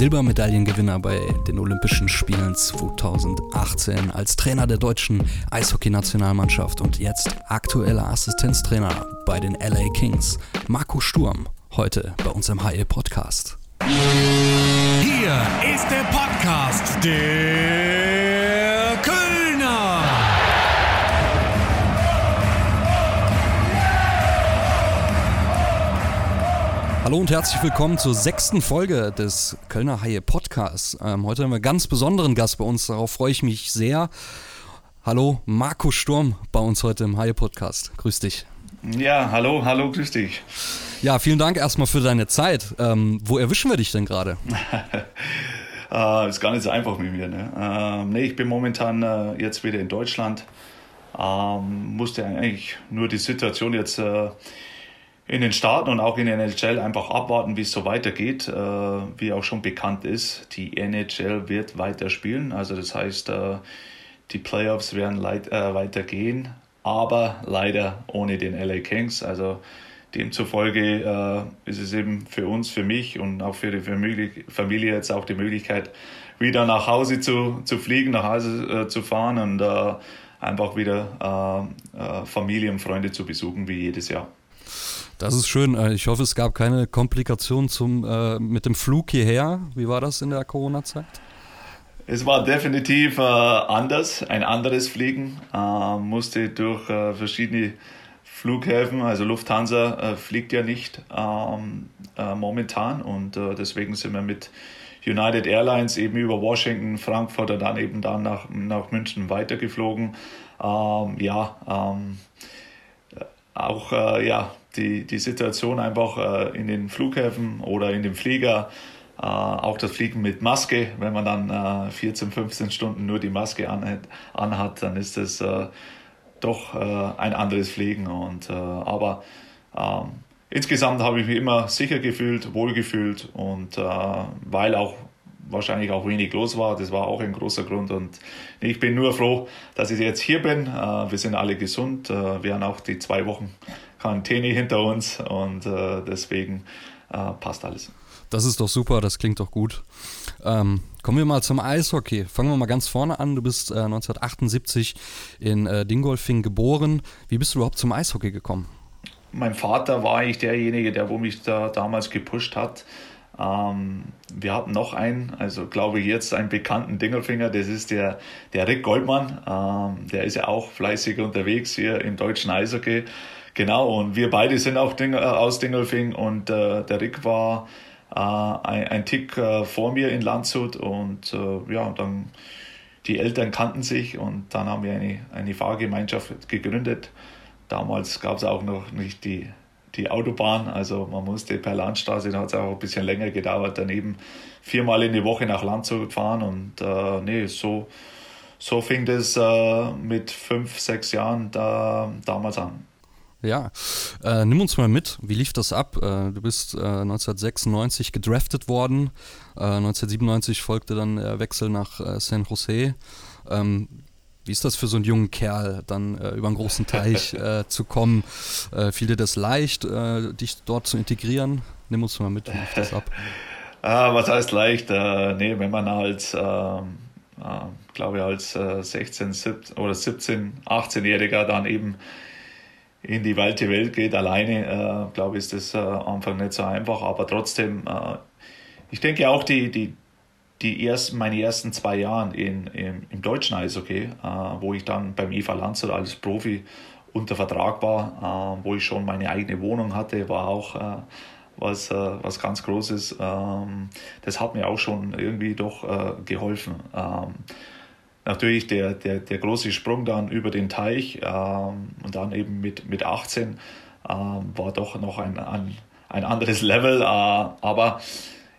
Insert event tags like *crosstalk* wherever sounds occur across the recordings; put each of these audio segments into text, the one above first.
Silbermedaillengewinner bei den Olympischen Spielen 2018, als Trainer der deutschen Eishockeynationalmannschaft und jetzt aktueller Assistenztrainer bei den LA Kings. Marco Sturm, heute bei uns im HE Podcast. Hier ist der Podcast der Hallo und herzlich willkommen zur sechsten Folge des Kölner Haie Podcasts. Ähm, heute haben wir einen ganz besonderen Gast bei uns, darauf freue ich mich sehr. Hallo, Marco Sturm bei uns heute im Haie Podcast. Grüß dich. Ja, hallo, hallo, grüß dich. Ja, vielen Dank erstmal für deine Zeit. Ähm, wo erwischen wir dich denn gerade? äh, *laughs* ist gar nicht so einfach mit mir. Ne? Ähm, nee, ich bin momentan äh, jetzt wieder in Deutschland. Ähm, musste eigentlich nur die Situation jetzt äh, in den Staaten und auch in der NHL einfach abwarten, wie es so weitergeht. Äh, wie auch schon bekannt ist, die NHL wird weiter spielen. Also das heißt, äh, die Playoffs werden äh, weitergehen, aber leider ohne den LA Kings. Also demzufolge äh, ist es eben für uns, für mich und auch für die Familie jetzt auch die Möglichkeit, wieder nach Hause zu, zu fliegen, nach Hause äh, zu fahren und äh, einfach wieder Familie und Freunde zu besuchen, wie jedes Jahr. Das ist schön. Äh, ich hoffe, es gab keine Komplikationen zum, äh, mit dem Flug hierher. Wie war das in der Corona-Zeit? Es war definitiv äh, anders, ein anderes Fliegen. Äh, musste durch äh, verschiedene Flughäfen, also Lufthansa äh, fliegt ja nicht ähm, momentan und deswegen sind wir mit United Airlines eben über Washington, Frankfurt und dann eben dann nach, nach München weitergeflogen. Ähm, ja, ähm, auch ja, die, die Situation einfach äh, in den Flughäfen oder in dem Flieger, äh, auch das Fliegen mit Maske, wenn man dann äh, 14, 15 Stunden nur die Maske anhat, anhat dann ist das äh, doch äh, ein anderes Fliegen. Und, äh, aber ähm, insgesamt habe ich mich immer sicher gefühlt, wohl gefühlt und weil auch wahrscheinlich auch wenig los war. Das war auch ein großer Grund. Und ich bin nur froh, dass ich jetzt hier bin. Wir sind alle gesund. Wir haben auch die zwei Wochen Quarantäne hinter uns und äh, deswegen äh, passt alles. Das ist doch super, das klingt doch gut. Ähm, kommen wir mal zum Eishockey. Fangen wir mal ganz vorne an. Du bist äh, 1978 in äh, Dingolfing geboren. Wie bist du überhaupt zum Eishockey gekommen? Mein Vater war eigentlich derjenige, der wo mich da damals gepusht hat. Ähm, wir hatten noch einen, also glaube ich jetzt einen bekannten Dingelfinger, das ist der, der Rick Goldmann. Ähm, der ist ja auch fleißig unterwegs hier im deutschen Eishockey. Genau, und wir beide sind auch Ding, äh, aus Dingelfing und äh, der Rick war äh, ein, ein, Tick äh, vor mir in Landshut und äh, ja, dann die Eltern kannten sich und dann haben wir eine, eine Fahrgemeinschaft gegründet. Damals gab es auch noch nicht die, die Autobahn, also man musste per Landstraße, da hat es auch ein bisschen länger gedauert, daneben viermal in die Woche nach Landshut fahren und äh, nee, so, so fing das äh, mit fünf, sechs Jahren da, damals an. Ja, äh, nimm uns mal mit. Wie lief das ab? Äh, du bist äh, 1996 gedraftet worden. 1997 äh, folgte dann der Wechsel nach äh, San Jose. Ähm, wie ist das für so einen jungen Kerl, dann äh, über einen großen Teich *laughs* zu kommen? fiel dir das leicht, dich dort zu integrieren? Nimm uns mal mit. Wie lief das ab? *laughs* ah, was heißt leicht? nee, wenn man als ähm, glaube ich, als 16 17, oder 17, 18-Jähriger dann eben in die weite Welt geht. Alleine, äh, glaube ich, ist das äh, Anfang nicht so einfach, aber trotzdem, äh, ich denke auch die, die, die ersten, meine ersten zwei Jahre in, im, im deutschen Eishockey, äh, wo ich dann beim Eva Lanzer als Profi unter Vertrag war, äh, wo ich schon meine eigene Wohnung hatte, war auch äh, was, was ganz Großes. Ähm, das hat mir auch schon irgendwie doch geholfen. Ähm, natürlich der, der, der große Sprung dann über den Teich ähm, und dann eben mit, mit 18 ähm, war doch noch ein, ein, ein anderes Level. Äh, aber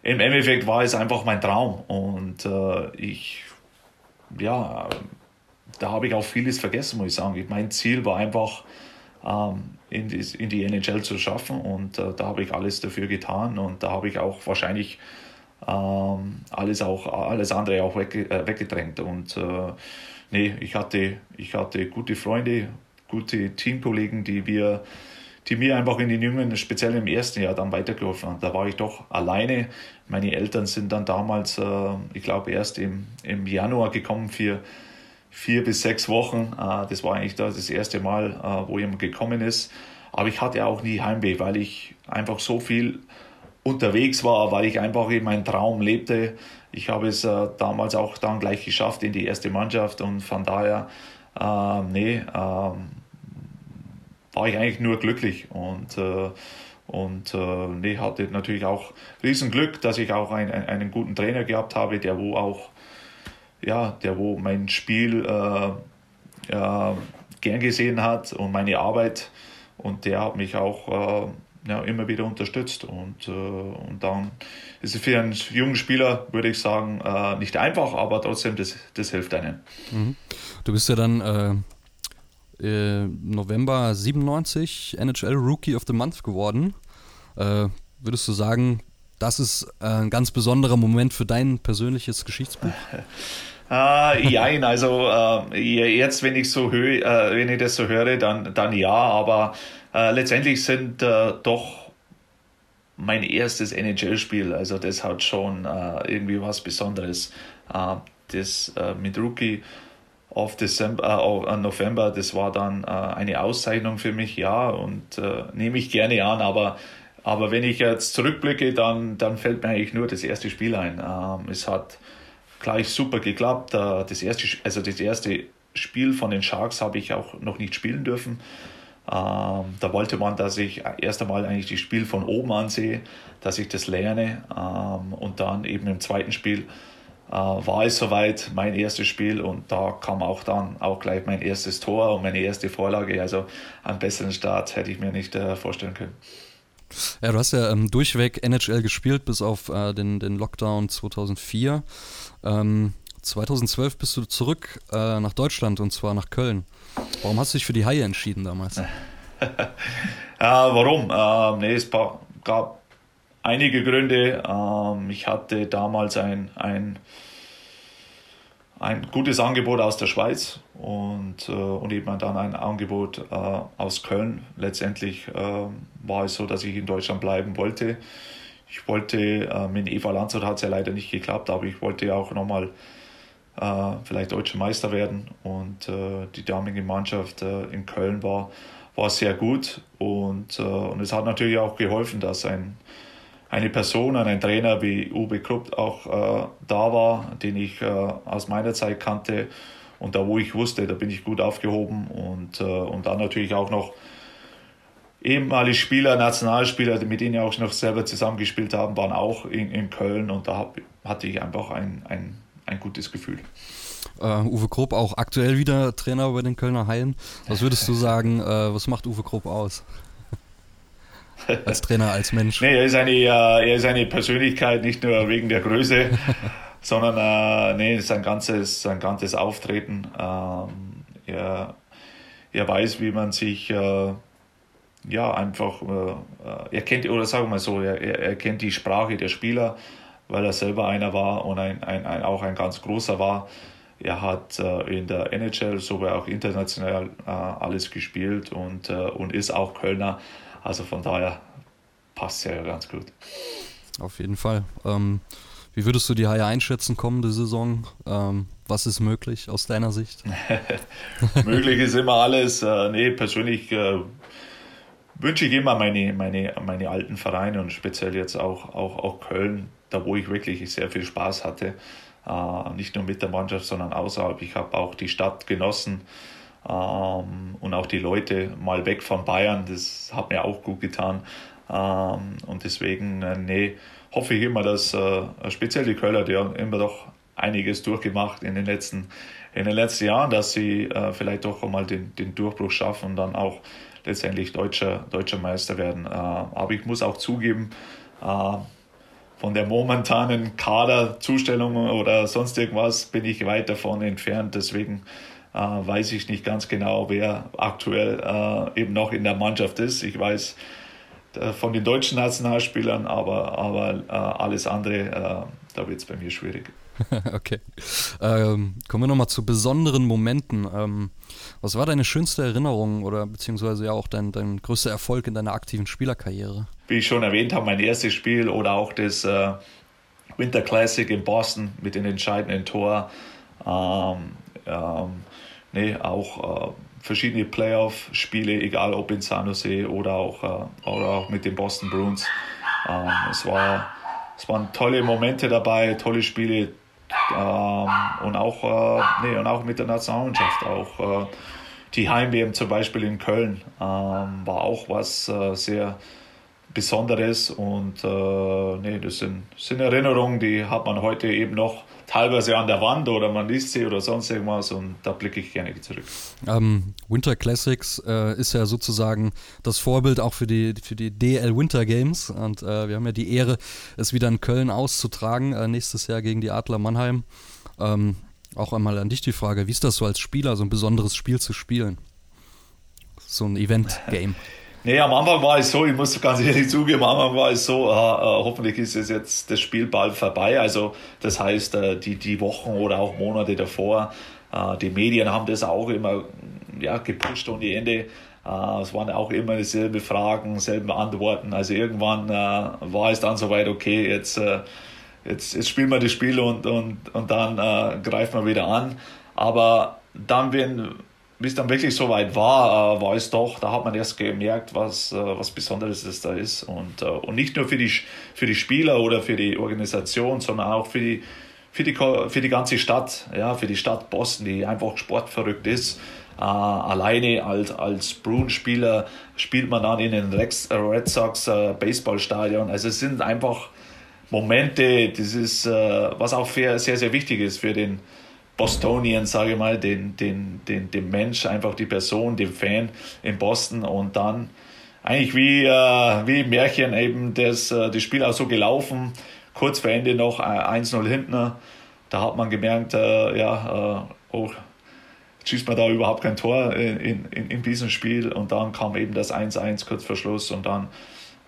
im Endeffekt war es einfach mein Traum und äh, ich, ja, da habe ich auch vieles vergessen, muss ich sagen. Mein Ziel war einfach, ähm, in, die, in die NHL zu schaffen und äh, da habe ich alles dafür getan und da habe ich auch wahrscheinlich ähm, alles auch alles andere auch weg, äh, weggedrängt. Und äh, nee, ich hatte, ich hatte gute Freunde, gute Teamkollegen, die wir, die mir einfach in den Jungen, speziell im ersten Jahr, dann weitergeholfen haben. Da war ich doch alleine. Meine Eltern sind dann damals, äh, ich glaube, erst im, im Januar gekommen für vier bis sechs Wochen. Äh, das war eigentlich das erste Mal, äh, wo jemand gekommen ist. Aber ich hatte auch nie Heimweh, weil ich einfach so viel unterwegs war, weil ich einfach in meinem Traum lebte. Ich habe es äh, damals auch dann gleich geschafft in die erste Mannschaft und von daher, äh, nee, äh, war ich eigentlich nur glücklich und äh, und äh, nee, hatte natürlich auch Riesenglück, dass ich auch ein, ein, einen guten Trainer gehabt habe, der wo auch ja, der wo mein Spiel äh, ja, gern gesehen hat und meine Arbeit und der hat mich auch äh, ja, immer wieder unterstützt und, äh, und dann ist es für einen jungen Spieler, würde ich sagen, äh, nicht einfach, aber trotzdem, das, das hilft einem. Mhm. Du bist ja dann äh, November 97 NHL Rookie of the Month geworden. Äh, würdest du sagen, das ist ein ganz besonderer Moment für dein persönliches Geschichtsbuch? *laughs* Äh, jein, also äh, jetzt, wenn ich so hö äh, wenn ich das so höre, dann, dann ja, aber äh, letztendlich sind äh, doch mein erstes NHL-Spiel, also das hat schon äh, irgendwie was Besonderes. Das mit Rookie auf Dezember, äh, November, das war dann äh, eine Auszeichnung für mich, ja, und äh, nehme ich gerne an, aber, aber wenn ich jetzt zurückblicke, dann, dann fällt mir eigentlich nur das erste Spiel ein. Ähm, es hat gleich super geklappt. Äh, das erste, also das erste Spiel von den Sharks habe ich auch noch nicht spielen dürfen. Ähm, da wollte man, dass ich erst einmal eigentlich das Spiel von oben ansehe, dass ich das lerne ähm, und dann eben im zweiten Spiel äh, war es soweit, mein erstes Spiel und da kam auch dann auch gleich mein erstes Tor und meine erste Vorlage. Also einen besseren Start hätte ich mir nicht äh, vorstellen können. Ja, du hast ja ähm, durchweg NHL gespielt bis auf äh, den, den Lockdown 2004. Ähm, 2012 bist du zurück äh, nach Deutschland und zwar nach Köln. Warum hast du dich für die Haie entschieden damals? äh, *laughs* warum? Ähm, nee, es gab einige Gründe. Ähm, ich hatte damals ein, ein, ein gutes Angebot aus der Schweiz und, äh, und eben dann ein Angebot äh, aus Köln. Letztendlich äh, war es so, dass ich in Deutschland bleiben wollte. Ich wollte, äh, mit Eva Landshut hat es ja leider nicht geklappt, aber ich wollte auch nochmal äh, vielleicht deutscher Meister werden. Und äh, die damalige Mannschaft in Köln war, war sehr gut. Und, und es hat natürlich auch geholfen, dass ein, eine Person, ein Trainer wie Uwe Krupp auch äh, da war, den ich aus meiner Zeit kannte. Und da, wo ich wusste, da bin ich gut aufgehoben. Und, und dann natürlich auch noch ehemalige Spieler, Nationalspieler, mit denen ich auch noch selber zusammengespielt haben, waren auch in, in Köln und da hab, hatte ich einfach ein, ein, ein gutes Gefühl. Uh, Uwe Krupp auch aktuell wieder Trainer bei den Kölner Haien. Was würdest du sagen, uh, was macht Uwe Krupp aus? Als Trainer, als Mensch? Nee, er ist, eine, uh, er ist eine Persönlichkeit, nicht nur wegen der Größe, *laughs* sondern uh, nee, sein ganzes, sein ganzes Auftreten. Uh, er, er weiß, wie man sich ja, einfach, äh, er kennt, oder sagen wir mal so, er, er kennt die Sprache der Spieler, weil er selber einer war und ein, ein, ein auch ein ganz großer war. Er hat äh, in der NHL sowie auch international äh, alles gespielt und, äh, und ist auch Kölner. Also von daher passt er ja ganz gut. Auf jeden Fall. Ähm, wie würdest du die Haie einschätzen kommende Saison? Ähm, was ist möglich aus deiner Sicht? *laughs* *laughs* möglich ist immer alles. Äh, nee, persönlich äh, wünsche ich immer meine, meine, meine alten Vereine und speziell jetzt auch, auch, auch Köln, da wo ich wirklich sehr viel Spaß hatte. Äh, nicht nur mit der Mannschaft, sondern außerhalb. Ich habe auch die Stadt genossen und auch die Leute mal weg von Bayern. Das hat mir auch gut getan. Ähm, und deswegen, äh, nee, hoffe ich immer, dass äh, speziell die Kölner, die haben immer doch einiges durchgemacht in den letzten, in den letzten Jahren, dass sie äh, vielleicht doch einmal den, den Durchbruch schaffen und dann auch letztendlich deutscher, deutscher Meister werden. Aber ich muss auch zugeben, von der momentanen Kaderzustellung oder sonst irgendwas bin ich weit davon entfernt. Deswegen äh, weiß ich nicht ganz genau, wer aktuell äh, eben noch in der Mannschaft ist. Ich weiß äh, von den deutschen Nationalspielern, aber, aber äh, alles andere da wird es bei mir schwierig. *laughs* okay. Ähm, kommen wir nochmal zu besonderen Momenten. Ähm, was war deine schönste Erinnerung oder beziehungsweise ja auch dein, dein größter Erfolg in deiner aktiven Spielerkarriere? Wie ich schon erwähnt habe, mein erstes Spiel oder auch das äh, Winter Classic in Boston mit dem entscheidenden Tor. Ähm, ähm, nee, auch äh, verschiedene Playoff-Spiele, egal ob in San Jose oder auch, äh, oder auch mit den Boston Bruins. Ähm, es, war, es waren tolle Momente dabei, tolle Spiele ähm, und, auch, äh, nee, und auch mit der Nationalmannschaft. Auch äh, die Heim-WM zum Beispiel in Köln ähm, war auch was äh, sehr Besonderes und äh, nee, das sind, sind Erinnerungen, die hat man heute eben noch teilweise an der Wand oder man liest sie oder sonst irgendwas und da blicke ich gerne zurück. Ähm, Winter Classics äh, ist ja sozusagen das Vorbild auch für die, für die DL Winter Games und äh, wir haben ja die Ehre, es wieder in Köln auszutragen, äh, nächstes Jahr gegen die Adler Mannheim. Ähm, auch einmal an dich die Frage, wie ist das so als Spieler, so ein besonderes Spiel zu spielen? So ein Event-Game. *laughs* Nee, am Anfang war es so, ich muss ganz ehrlich zugeben, am Anfang war es so, äh, äh, hoffentlich ist es jetzt das Spiel bald vorbei. Also das heißt, äh, die, die Wochen oder auch Monate davor, äh, die Medien haben das auch immer ja, gepusht ohne Ende. Äh, es waren auch immer dieselben Fragen, selben Antworten. Also irgendwann äh, war es dann soweit, okay, jetzt, jetzt, jetzt spielen wir das Spiel und, und, und dann greifen wir wieder an. Aber dann, wenn wie es dann wirklich so weit war, äh, war es doch, da hat man erst gemerkt, was, äh, was Besonderes es da ist. Und, äh, und nicht nur für die, für die Spieler oder für die Organisation, sondern auch für die, für die, für die ganze Stadt, ja, für die Stadt Boston, die einfach sportverrückt ist. Uh, alleine als, als Bruins-Spieler spielt man dann in den Red Sox uh, Baseballstadion. Also es sind einfach Momente, das ist, uh, was auch sehr, sehr wichtig ist für den, Bostonian, sage ich mal, den, den, den, den Mensch, einfach die Person, den Fan in Boston und dann eigentlich wie, äh, wie im Märchen eben das, äh, das Spiel auch so gelaufen, kurz vor Ende noch 1-0 hinten, da hat man gemerkt, äh, ja, äh, oh, schießt man da überhaupt kein Tor in, in, in diesem Spiel? Und dann kam eben das 1-1 kurz vor Schluss und dann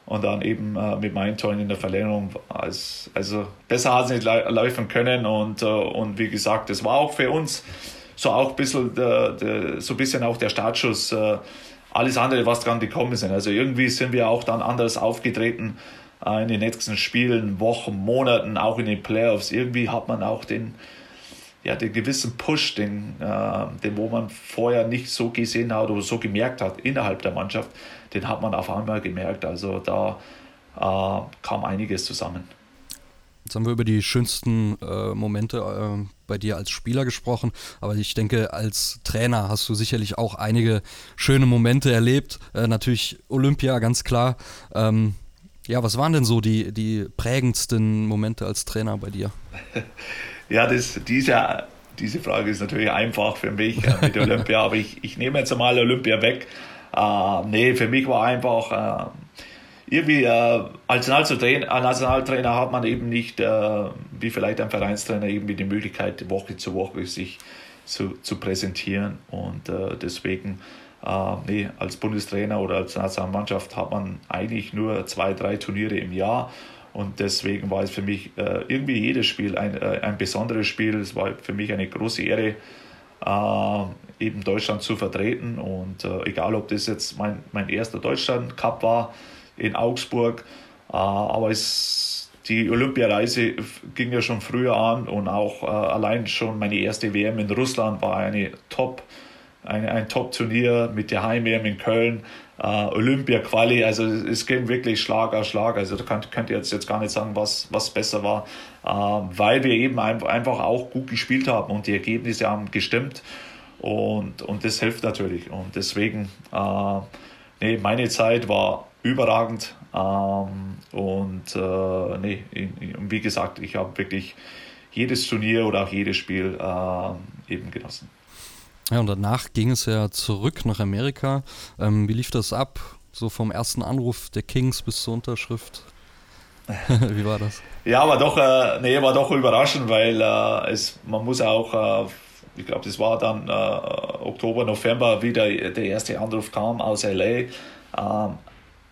und dann eben äh, mit meinen Toren in der Verlängerung. Als, also besser hat es nicht laufen können und, äh, und wie gesagt, das war auch für uns so auch ein bisschen, der, der, so ein bisschen auch der Startschuss. Äh, alles andere, was dran gekommen sind. Also irgendwie sind wir auch dann anders aufgetreten äh, in den nächsten Spielen, Wochen, Monaten, auch in den Playoffs. Irgendwie hat man auch den, ja, den gewissen Push, den, äh, den wo man vorher nicht so gesehen hat oder so gemerkt hat innerhalb der Mannschaft, den hat man auf einmal gemerkt. Also da äh, kam einiges zusammen. Jetzt haben wir über die schönsten äh, Momente äh, bei dir als Spieler gesprochen, aber ich denke, als Trainer hast du sicherlich auch einige schöne Momente erlebt. Äh, natürlich Olympia, ganz klar. Ähm, ja, was waren denn so die, die prägendsten Momente als Trainer bei dir? *laughs* Ja, das, diese, diese Frage ist natürlich einfach für mich äh, mit *laughs* Olympia, aber ich, ich nehme jetzt einmal Olympia weg. Äh, nee, für mich war einfach äh, irgendwie äh, als Nationaltrainer, Nationaltrainer hat man eben nicht, äh, wie vielleicht ein Vereinstrainer, irgendwie die Möglichkeit, Woche zu Woche sich zu, zu präsentieren. Und äh, deswegen, äh, nee, als Bundestrainer oder als Nationalmannschaft hat man eigentlich nur zwei, drei Turniere im Jahr. Und deswegen war es für mich äh, irgendwie jedes Spiel ein, äh, ein besonderes Spiel. Es war für mich eine große Ehre, äh, eben Deutschland zu vertreten. Und äh, egal, ob das jetzt mein, mein erster Deutschland-Cup war in Augsburg, äh, aber es, die Olympiareise ging ja schon früher an und auch äh, allein schon meine erste WM in Russland war eine Top, eine, ein Top-Turnier mit der Heim-WM in Köln äh, Olympia-Quali, also es ging wirklich Schlag auf Schlag. Also da könnt, könnt ihr jetzt, jetzt gar nicht sagen, was, was besser war, äh, weil wir eben einfach auch gut gespielt haben und die Ergebnisse haben gestimmt und, und das hilft natürlich. Und deswegen, äh, nee, meine Zeit war überragend ähm, und äh, nee, wie gesagt, ich habe wirklich jedes Turnier oder auch jedes Spiel äh, eben genossen. Ja, und danach ging es ja zurück nach Amerika. Ähm, wie lief das ab? So vom ersten Anruf der Kings bis zur Unterschrift? *laughs* wie war das? Ja, war doch, äh, nee, war doch überraschend, weil äh, es, man muss auch, äh, ich glaube, das war dann äh, Oktober, November, wie der, erste Anruf kam aus LA. Ähm,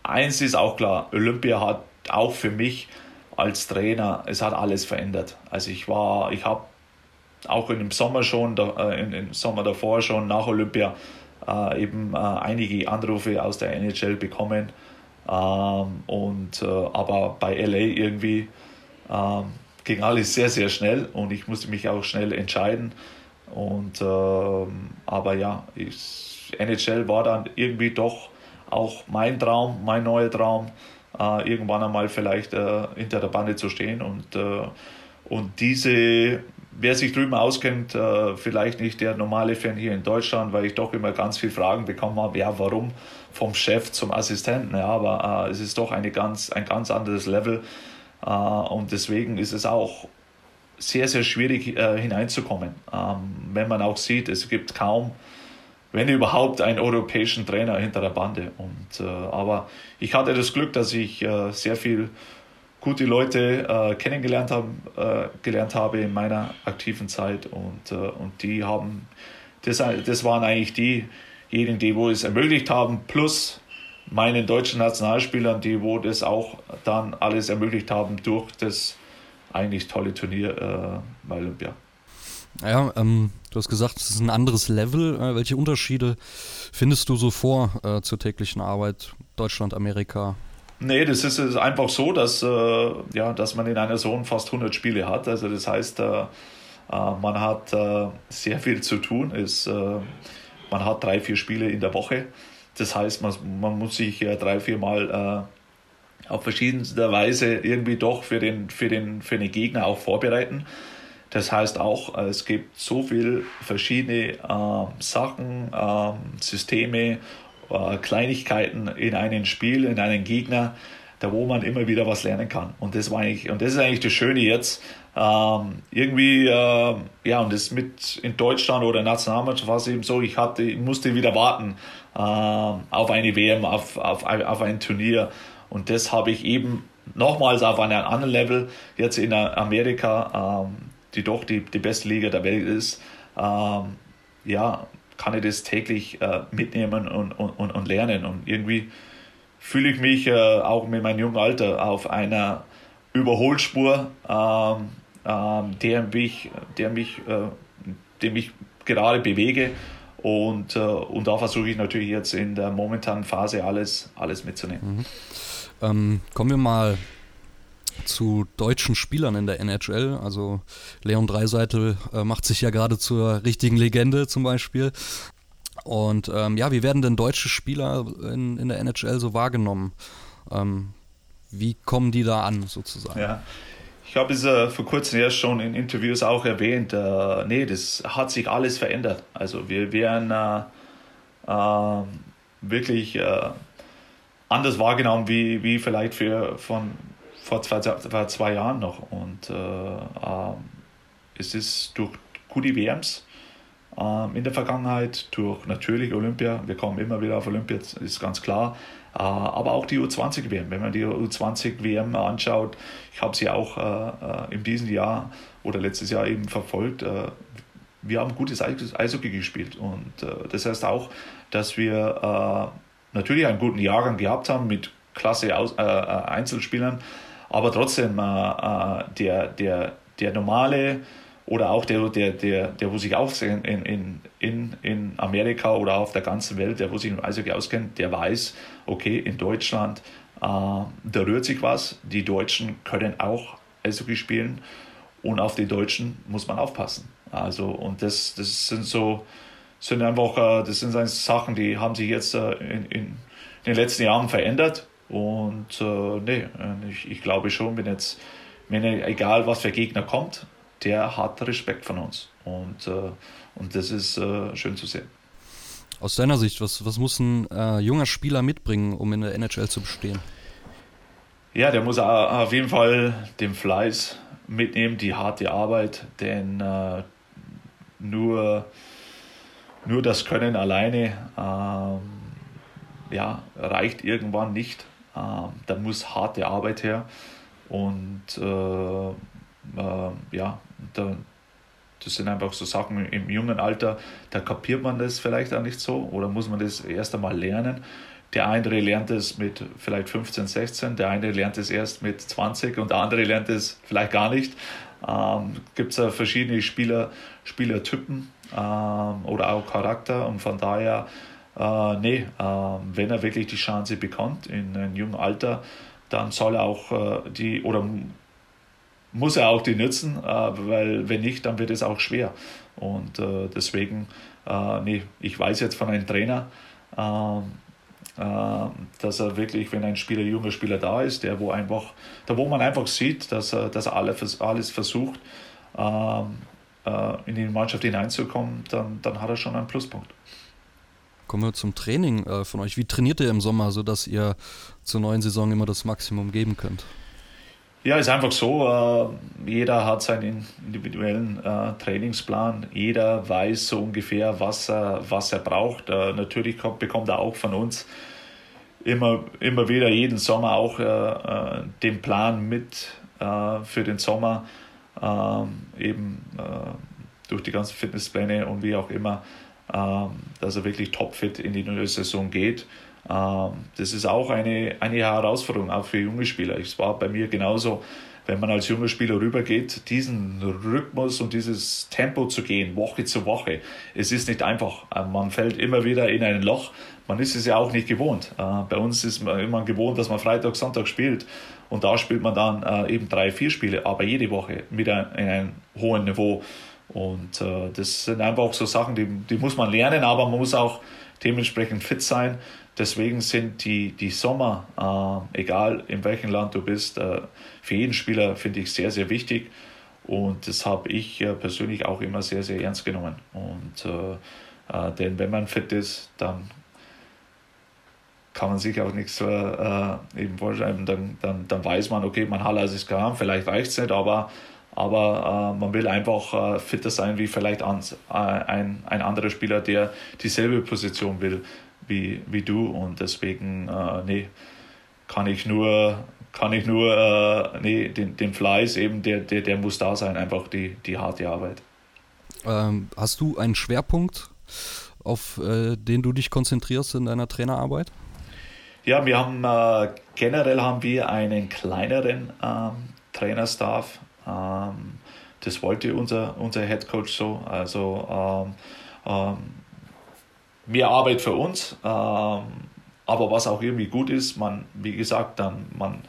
eins ist auch klar, Olympia hat auch für mich als Trainer, es hat alles verändert. Also ich war, ich habe auch im Sommer schon, äh, im Sommer davor schon nach Olympia äh, eben äh, einige Anrufe aus der NHL bekommen. Ähm, und, äh, aber bei LA irgendwie ähm, ging alles sehr, sehr schnell und ich musste mich auch schnell entscheiden. Und, ähm, aber ja, ich, NHL war dann irgendwie doch auch mein Traum, mein neuer Traum, äh, irgendwann einmal vielleicht äh, hinter der Bande zu stehen. Und, äh, und diese, wer sich drüben auskennt, äh, vielleicht nicht der normale Fan hier in Deutschland, weil ich doch immer ganz viele Fragen bekommen habe, ja, warum vom Chef zum Assistenten? Ja, aber äh, es ist doch eine ganz, ein ganz anderes Level. Äh, und deswegen ist es auch sehr, sehr schwierig hineinzukommen. Ähm, wenn man auch sieht, es gibt kaum wenn überhaupt, einen europäischen Trainer hinter der Bande. Und, äh, aber ich hatte das Glück, dass ich äh, sehr viel gute Leute äh, kennengelernt haben, äh, gelernt habe in meiner aktiven Zeit und, äh, und die haben, das, das waren eigentlich diejenigen, die wo es ermöglicht haben, plus meinen deutschen Nationalspielern, die wo das auch dann alles ermöglicht haben durch das eigentlich tolle Turnier äh, bei Olympia. Ja, ähm, du hast gesagt, es ist ein anderes Level. Äh, welche Unterschiede findest du so vor äh, zur täglichen Arbeit Deutschland, Amerika? Nee, das ist, ist einfach so, dass, äh, ja, dass man in einer Saison fast 100 Spiele hat. Also das heißt, äh, äh, man hat äh, sehr viel zu tun. Ist, man hat drei, vier Spiele in der Woche. Das heißt, man, man muss sich drei, vier Mal auf verschiedenste Weise irgendwie doch für den, für den, für den Gegner auch vorbereiten. Das heißt auch, es gibt so viele verschiedene äh, Sachen, äh, Systeme, äh, Kleinigkeiten in einem Spiel, in einem Gegner, da wo man immer wieder was lernen kann. Und das war eigentlich, und das ist eigentlich das Schöne jetzt. Ähm, irgendwie, äh, ja, und das mit in Deutschland oder Nationalmannschaft war es eben so, ich hatte, ich musste wieder warten äh, auf eine WM, auf, auf, auf ein Turnier. Und das habe ich eben nochmals auf einem anderen Level jetzt in Amerika ähm, die doch die, die beste Liga der Welt ist, ähm, ja, kann ich das täglich äh, mitnehmen und, und, und lernen. Und irgendwie fühle ich mich äh, auch mit meinem jungen Alter auf einer Überholspur, ähm, ähm, der mich, der mich, äh, dem ich gerade bewege. Und, äh, und da versuche ich natürlich jetzt in der momentanen Phase alles, alles mitzunehmen. Mhm. Ähm, kommen wir mal zu deutschen Spielern in der NHL. Also Leon Dreiseitel äh, macht sich ja gerade zur richtigen Legende zum Beispiel. Und ähm, ja, wie werden denn deutsche Spieler in, in der NHL so wahrgenommen? Ähm, wie kommen die da an sozusagen? Ja. Ich habe es äh, vor kurzem erst schon in Interviews auch erwähnt. Äh, nee, das hat sich alles verändert. Also wir werden äh, äh wirklich äh, anders wahrgenommen wie, wie vielleicht für, von, vor zwei, vor zwei Jahren noch. Und äh, äh, es ist durch gute WMs äh, in der Vergangenheit, durch natürlich Olympia, wir kommen immer wieder auf Olympia, ist ganz klar, äh, aber auch die U20-WM. Wenn man die U20-WM anschaut, ich habe sie auch äh, äh, in diesem Jahr oder letztes Jahr eben verfolgt, wir haben gutes Eishockey gespielt. Und das heißt auch, dass wir natürlich einen guten Jahrgang gehabt haben mit klasse Aus, äh, Einzelspielern, aber trotzdem, äh, äh, der, der, der normale oder auch der, der, der, der wo sich auskennt in, in, in Amerika oder auf der ganzen Welt, der wo sich im Eishockey auskennt, der weiß, okay, in Deutschland, äh, da rührt sich was. Die Deutschen können auch Eishockey spielen und auf die Deutschen muss man aufpassen. Also, und das, das sind so, sind einfach, äh, das sind Sachen, die haben sich jetzt äh, in, in den letzten Jahren verändert und äh, nee, äh, ich, ich glaube schon, wenn jetzt, wenn egal was für Gegner kommt, der hat Respekt von uns. Und, äh, und das ist äh, schön zu sehen. Aus deiner Sicht, was, was muss ein äh, junger Spieler mitbringen, um in der NHL zu bestehen? Ja, der muss auf jeden Fall den Fleiß mitnehmen, die harte Arbeit, denn äh, nur, nur das Können alleine ähm, ja, reicht irgendwann nicht. Ähm, da muss harte Arbeit her. Und äh, äh, ja, da, das sind einfach so Sachen im jungen Alter, da kapiert man das vielleicht auch nicht so oder muss man das erst einmal lernen. der eine lernt es mit vielleicht 15, 16, der eine lernt es erst mit 20 und der andere lernt es vielleicht gar nicht. Ähm, Gibt es ja verschiedene Spieler, Spielertypen ähm, oder auch Charakter und von daher, äh, nee, äh, wenn er wirklich die Chance bekommt in einem jungen Alter, dann soll er auch äh, die oder muss er auch die nutzen, äh, weil wenn nicht, dann wird es auch schwer. Und äh, deswegen, äh, nee, ich weiß jetzt von einem Trainer, ähm, dass er wirklich, wenn ein Spieler, junger Spieler da ist, der wo einfach, da wo man einfach sieht, dass er, dass er alles, alles versucht, ähm, in die Mannschaft hineinzukommen, dann, dann hat er schon einen Pluspunkt. Kommen wir zum Training von euch. Wie trainiert ihr im Sommer, sodass ihr zur neuen Saison immer das Maximum geben könnt? Ja, ist einfach so. Äh, jeder hat seinen individuellen äh, Trainingsplan. Jeder weiß so ungefähr, was er, was er braucht. Äh, natürlich kommt, bekommt er auch von uns immer, immer wieder jeden Sommer auch den Plan mit für den Sommer. Ähm, eben durch die ganzen Fitnesspläne und wie auch immer, ähm, dass er wirklich topfit in die neue Saison geht. Ähm, das ist auch eine, eine Herausforderung, auch für junge Spieler. Es war bei mir genauso, wenn man als junger Spieler rübergeht, diesen Rhythmus und dieses Tempo zu gehen, Woche zu Woche. Es ist nicht einfach. Äh, man fällt immer wieder in ein Loch. Man ist es ja auch nicht gewohnt. Äh, bei uns ist man immer gewohnt, dass man Freitag, Sonntag spielt. Und da spielt man dann äh, eben drei, vier Spiele, aber jede Woche wieder in einem hohen Niveau. Und das sind einfach so Sachen, die, die muss man lernen, aber man muss auch dementsprechend fit sein. Deswegen sind die, die Sommer, äh, egal in welchem Land du bist, äh, für jeden Spieler finde ich sehr, sehr wichtig. Und das habe ich äh, persönlich auch immer sehr, sehr ernst genommen. Und äh, äh, denn wenn man fit ist, dann kann man sich auch nichts äh, eben vorschreiben. Dann, dann, dann weiß man, okay, man hat alles gehabt, vielleicht reicht es nicht, aber, aber man will einfach fitter sein wie vielleicht ein, ein, ein anderer Spieler, der dieselbe Position will wie, wie du und deswegen, äh, nee, kann ich nur, kann ich nur, äh, nee, den, den Fleiß eben, der, der, der muss da sein, einfach die, die harte Arbeit. Ähm, hast du einen Schwerpunkt, auf äh, den du dich konzentrierst in deiner Trainerarbeit? Ja, wir haben äh, generell haben wir einen kleineren ähm, Trainerstaff. Ähm, das wollte unser, unser Head Coach so. Also ähm, ähm mehr Arbeit für uns, ähm, aber was auch irgendwie gut ist, man, wie gesagt, dann man,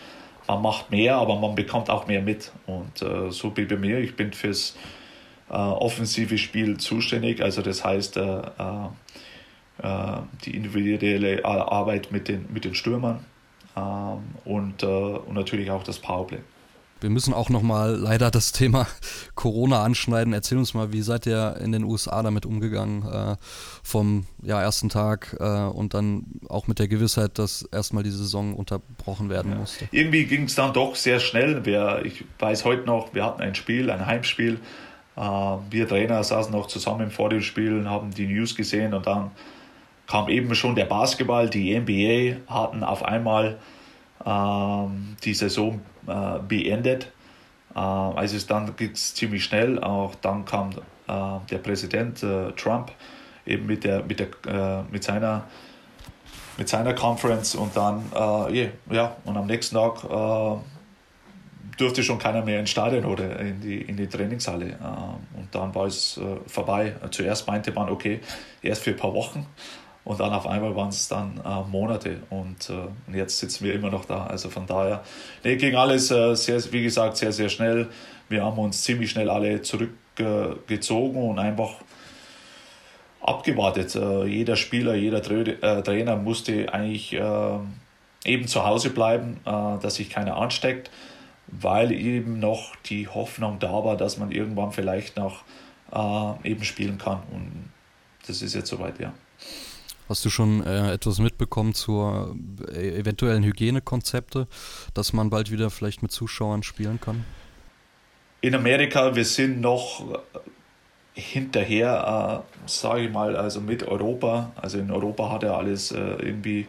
man macht mehr, aber man bekommt auch mehr mit. Und äh, so wie bei mir, ich bin fürs äh, offensive Spiel zuständig, also das heißt äh, äh, die individuelle Arbeit mit den, mit den Stürmern ähm, und, äh, und natürlich auch das Powerplay. Wir müssen auch nochmal leider das Thema *laughs* Corona anschneiden. Erzähl uns mal, wie seid ihr in den USA damit umgegangen? Äh, vom ja, ersten Tag äh, und dann auch mit der Gewissheit, dass erstmal die Saison unterbrochen werden ja. musste. Irgendwie ging es dann doch sehr schnell. Wir, ich weiß heute noch, wir hatten ein Spiel, ein Heimspiel. Äh, wir Trainer saßen noch zusammen vor dem Spiel und haben die News gesehen und dann kam eben schon der Basketball, die NBA hatten auf einmal ähm, die Saison äh, beendet. Äh, also es dann geht es ziemlich schnell. Auch dann kam äh, der Präsident äh, Trump eben mit, der, mit, der, äh, mit seiner mit seiner Conference und dann yeah, ja und am nächsten Tag durfte schon keiner mehr ins Stadion oder in die, in die Trainingshalle. und dann war es vorbei. Zuerst meinte man, okay, erst für ein paar Wochen. Und dann auf einmal waren es dann äh, Monate und, äh, jetzt sitzen wir immer noch da. Also von daher, nee, ging alles äh, sehr, wie gesagt, sehr, sehr schnell. Wir haben uns ziemlich schnell alle zurückgezogen und einfach abgewartet. Äh, jeder Spieler, jeder äh, Trainer musste eigentlich äh, eben zu Hause bleiben, dass sich keiner ansteckt, weil eben noch die Hoffnung da war, dass man irgendwann vielleicht noch eben spielen kann. Und das ist jetzt soweit, ja. Hast du schon äh, etwas mitbekommen zur äh, eventuellen Hygienekonzepte, dass man bald wieder vielleicht mit Zuschauern spielen kann? In Amerika, wir sind noch hinterher, äh, sage ich mal, also mit Europa. Also in Europa hat er alles äh, irgendwie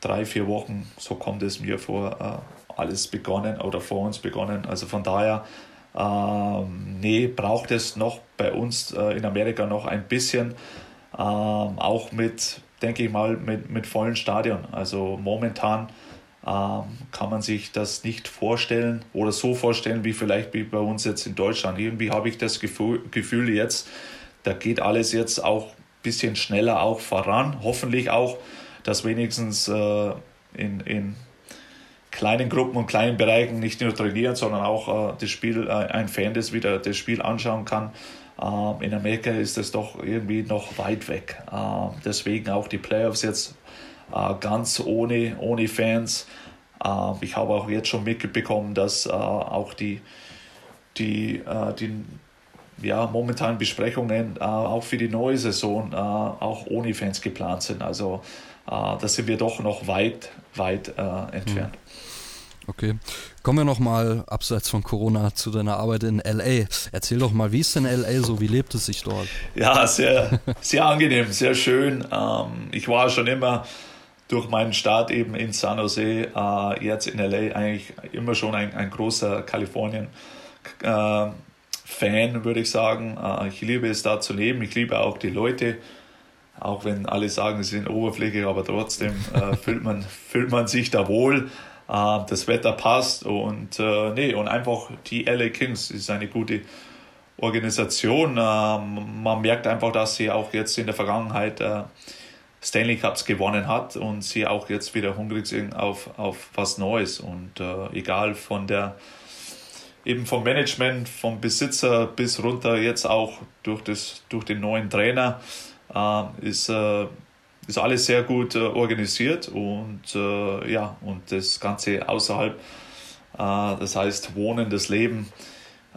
drei, vier Wochen, so kommt es mir vor, äh, alles begonnen oder vor uns begonnen. Also von daher, ähm, nee, braucht es noch bei uns äh, in Amerika noch ein bisschen. Ähm, auch mit denke ich mal, mit, mit vollen Stadion. Also momentan ähm, kann man sich das nicht vorstellen oder so vorstellen, wie vielleicht wie bei uns jetzt in Deutschland. Irgendwie habe ich das Gefühl, Gefühl jetzt, da geht alles jetzt auch ein bisschen schneller auch voran. Hoffentlich auch, dass wenigstens äh, in, in kleinen Gruppen und kleinen Bereichen nicht nur trainieren, sondern auch äh, das Spiel, äh, ein Fan, das wieder das Spiel anschauen kann. Ähm, in Amerika ist das doch irgendwie noch weit weg. Ähm, deswegen auch die Playoffs jetzt äh, ganz ohne, ohne Fans. Ähm, ich habe auch jetzt schon mitbekommen, dass äh, auch die, die, äh, die ja, momentanen Besprechungen auch für die neue Saison auch ohne Fans geplant sind. Also da sind wir doch noch weit, weit entfernt. Mhm. Okay. Kommen wir nochmal abseits von Corona zu deiner Arbeit in LA. Erzähl doch mal, wie ist denn LA so? Wie lebt es sich dort? Ja, sehr, sehr angenehm, sehr schön. Ähm, ich war schon immer durch meinen Start eben in San Jose, äh, jetzt in LA, eigentlich immer schon ein, ein großer Kalifornien-Fan, äh, würde ich sagen. Äh, ich liebe es da zu leben. Ich liebe auch die Leute auch wenn alle sagen, sie sind oberflächlich, aber trotzdem äh, fühlt, man, fühlt man sich da wohl das Wetter passt und äh, nee, und einfach die LA Kings ist eine gute Organisation. Ähm, man merkt einfach, dass sie auch jetzt in der Vergangenheit äh, Stanley Cups gewonnen hat und sie auch jetzt wieder hungrig sind auf, auf was Neues. Und äh, egal von der eben vom Management, vom Besitzer bis runter jetzt auch durch, das, durch den neuen Trainer äh, ist äh, ist alles sehr gut äh, organisiert und äh, ja, und das Ganze außerhalb, äh, das heißt Wohnen, das Leben,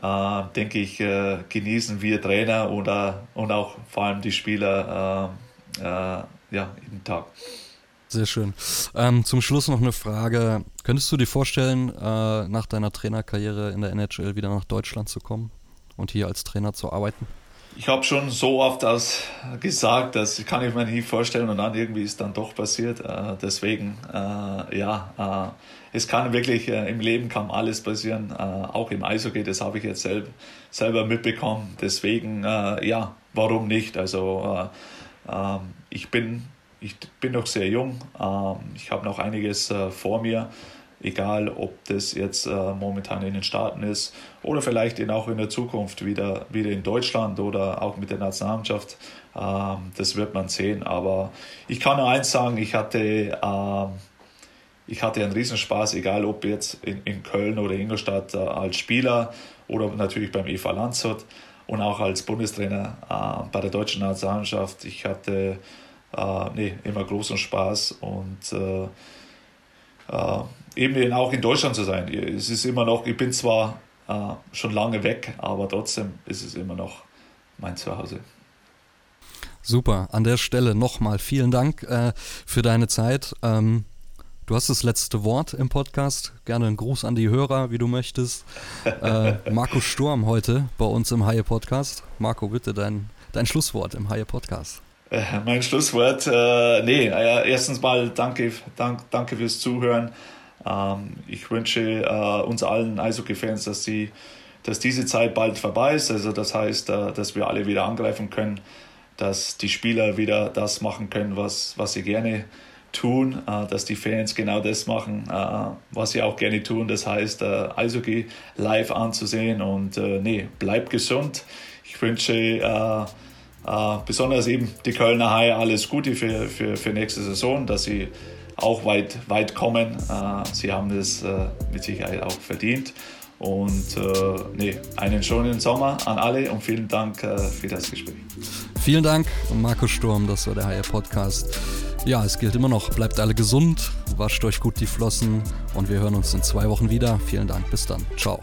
äh, denke ich, äh, genießen wir Trainer oder, und auch vor allem die Spieler äh, ja, jeden Tag. Sehr schön. Ähm, zum Schluss noch eine Frage. Könntest du dir vorstellen, nach deiner Trainerkarriere in der NHL wieder nach Deutschland zu kommen und hier als Trainer zu arbeiten? Ich habe schon so oft das gesagt, das kann ich mir nie vorstellen und dann irgendwie ist dann doch passiert. Äh, deswegen, äh, ja, äh, es kann wirklich, im Leben kann alles passieren, auch im Eishockey, das habe ich jetzt selb, selber mitbekommen. Deswegen, ja, warum nicht? Also ähm, ich, bin, ich bin noch sehr jung, ähm, ich habe noch einiges vor mir egal ob das jetzt äh, momentan in den Staaten ist oder vielleicht in, auch in der Zukunft wieder, wieder in Deutschland oder auch mit der Nationalmannschaft. Ähm, das wird man sehen. Aber ich kann nur eins sagen, ich hatte, ähm, ich hatte einen Riesenspaß, egal ob jetzt in, in Köln oder Ingolstadt äh, als Spieler oder natürlich beim EV Landshut und auch als Bundestrainer äh, bei der deutschen Nationalmannschaft. Ich hatte äh, nee, immer großen Spaß und äh, äh, eben auch in Deutschland zu sein. Es ist immer noch, ich bin zwar äh, schon lange weg, aber trotzdem ist es immer noch mein Zuhause. Super, an der Stelle nochmal vielen Dank äh, für deine Zeit. Ähm, du hast das letzte Wort im Podcast. Gerne einen Gruß an die Hörer, wie du möchtest. Äh, *laughs* Marco Sturm heute bei uns im Haie Podcast. Marco, bitte dein, dein Schlusswort im Haie Podcast. Äh, mein Schlusswort, äh, nee, äh, erstens mal danke, dank, danke fürs Zuhören. Ähm, ich wünsche äh, uns allen Eishockey-Fans, dass, dass diese Zeit bald vorbei ist. Also das heißt, äh, dass wir alle wieder angreifen können, dass die Spieler wieder das machen können, was, was sie gerne tun, äh, dass die Fans genau das machen, äh, was sie auch gerne tun. Das heißt, äh, Eishockey live anzusehen und nee, bleibt gesund. Ich wünsche besonders eben die Kölner Haie alles Gute für, für, für nächste Saison, dass sie auch weit, weit kommen. Äh, sie haben das äh, mit Sicherheit auch verdient. Und äh, nee, einen schönen Sommer an alle und vielen Dank äh, für das Gespräch. Vielen Dank, Markus Sturm, das war der HR Podcast. Ja, es gilt immer noch, bleibt alle gesund, wascht euch gut die Flossen und wir hören uns in zwei Wochen wieder. Vielen Dank, bis dann. Ciao.